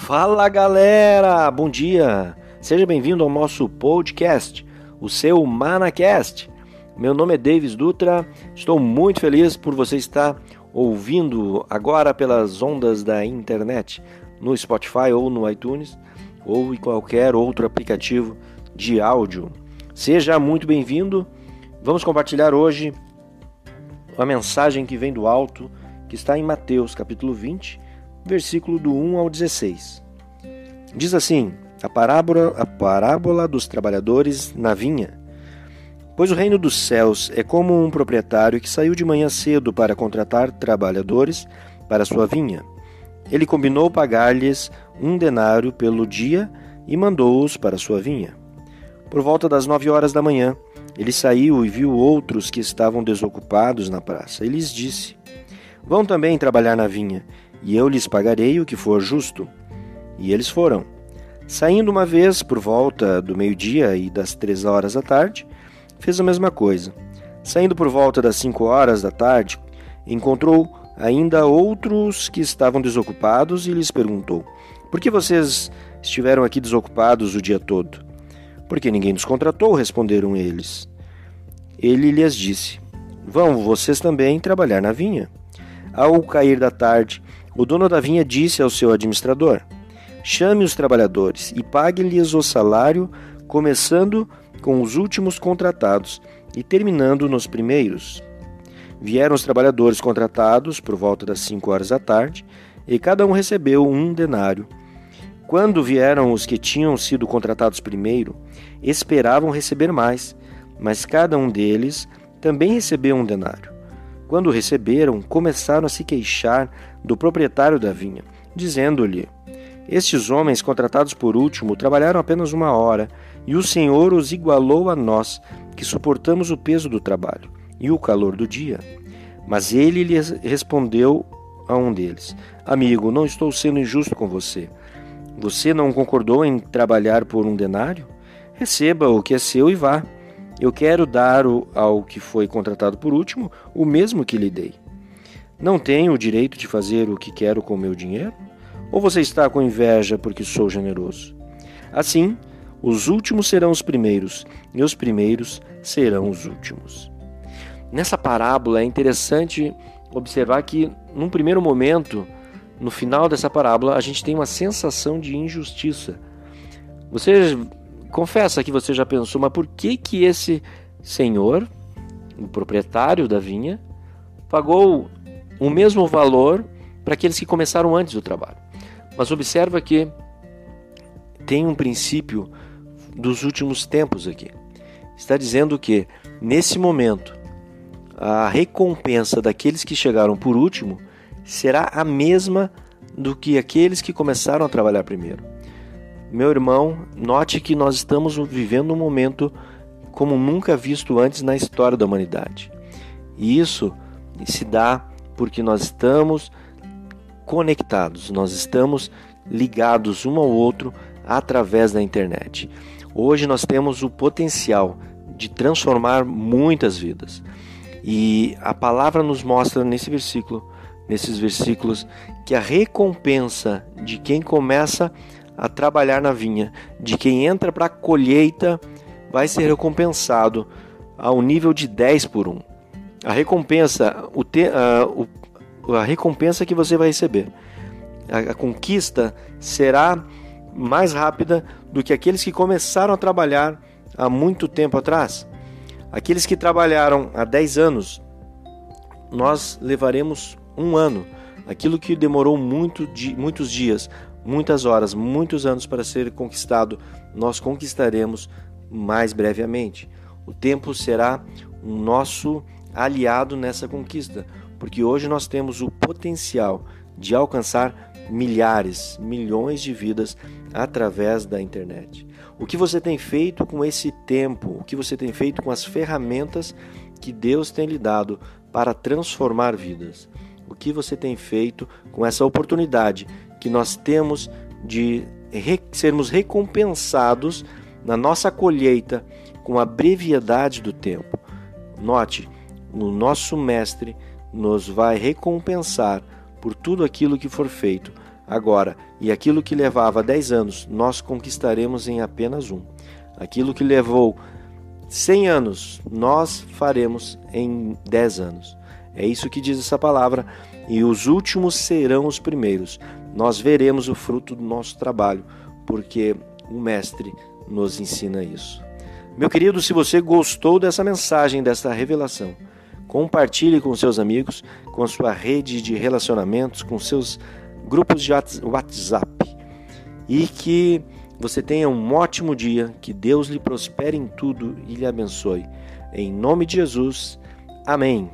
Fala galera, bom dia! Seja bem-vindo ao nosso podcast, o seu Manacast. Meu nome é Davis Dutra, estou muito feliz por você estar ouvindo agora pelas ondas da internet, no Spotify ou no iTunes, ou em qualquer outro aplicativo de áudio. Seja muito bem-vindo. Vamos compartilhar hoje a mensagem que vem do alto, que está em Mateus capítulo 20, versículo do 1 ao 16. Diz assim: a parábola, a parábola dos trabalhadores na vinha. Pois o reino dos céus é como um proprietário que saiu de manhã cedo para contratar trabalhadores para sua vinha. Ele combinou pagar-lhes um denário pelo dia e mandou-os para sua vinha. Por volta das nove horas da manhã, ele saiu e viu outros que estavam desocupados na praça. E lhes disse: Vão também trabalhar na vinha, e eu lhes pagarei o que for justo. E eles foram. Saindo uma vez por volta do meio-dia e das três horas da tarde, fez a mesma coisa. Saindo por volta das cinco horas da tarde, encontrou ainda outros que estavam desocupados e lhes perguntou: Por que vocês estiveram aqui desocupados o dia todo? Porque ninguém nos contratou, responderam eles. Ele lhes disse: Vão vocês também trabalhar na vinha. Ao cair da tarde, o dono da vinha disse ao seu administrador: Chame os trabalhadores e pague-lhes o salário, começando com os últimos contratados e terminando nos primeiros. Vieram os trabalhadores contratados por volta das cinco horas da tarde, e cada um recebeu um denário. Quando vieram os que tinham sido contratados primeiro, esperavam receber mais, mas cada um deles também recebeu um denário. Quando receberam, começaram a se queixar do proprietário da vinha, dizendo-lhe: Estes homens contratados por último trabalharam apenas uma hora, e o Senhor os igualou a nós, que suportamos o peso do trabalho e o calor do dia. Mas ele lhes respondeu a um deles: Amigo, não estou sendo injusto com você. Você não concordou em trabalhar por um denário? Receba o que é seu e vá. Eu quero dar ao que foi contratado por último o mesmo que lhe dei. Não tenho o direito de fazer o que quero com o meu dinheiro? Ou você está com inveja porque sou generoso? Assim, os últimos serão os primeiros, e os primeiros serão os últimos. Nessa parábola é interessante observar que, num primeiro momento, no final dessa parábola, a gente tem uma sensação de injustiça. Você confessa que você já pensou, mas por que que esse senhor, o proprietário da vinha, pagou o mesmo valor para aqueles que começaram antes do trabalho? Mas observa que tem um princípio dos últimos tempos aqui. Está dizendo que nesse momento a recompensa daqueles que chegaram por último será a mesma do que aqueles que começaram a trabalhar primeiro. Meu irmão, note que nós estamos vivendo um momento como nunca visto antes na história da humanidade. E isso se dá porque nós estamos conectados, nós estamos ligados um ao outro através da internet. Hoje nós temos o potencial de transformar muitas vidas. E a palavra nos mostra nesse versículo, nesses versículos, que a recompensa de quem começa a trabalhar na vinha, de quem entra para a colheita, vai ser recompensado ao nível de 10 por 1. A recompensa, o te, a, o, a recompensa que você vai receber, a, a conquista será mais rápida do que aqueles que começaram a trabalhar há muito tempo atrás. Aqueles que trabalharam há 10 anos, nós levaremos um ano. Aquilo que demorou muito, muitos dias, muitas horas, muitos anos para ser conquistado, nós conquistaremos mais brevemente. O tempo será o nosso aliado nessa conquista, porque hoje nós temos o potencial de alcançar milhares, milhões de vidas através da internet. O que você tem feito com esse tempo? O que você tem feito com as ferramentas que Deus tem lhe dado para transformar vidas? O que você tem feito com essa oportunidade que nós temos de sermos recompensados na nossa colheita com a brevidade do tempo. Note, o nosso Mestre nos vai recompensar por tudo aquilo que for feito agora, e aquilo que levava 10 anos, nós conquistaremos em apenas um. Aquilo que levou 100 anos, nós faremos em 10 anos. É isso que diz essa palavra, e os últimos serão os primeiros. Nós veremos o fruto do nosso trabalho, porque o Mestre nos ensina isso. Meu querido, se você gostou dessa mensagem, dessa revelação, compartilhe com seus amigos, com a sua rede de relacionamentos, com seus grupos de WhatsApp. E que você tenha um ótimo dia, que Deus lhe prospere em tudo e lhe abençoe. Em nome de Jesus, amém.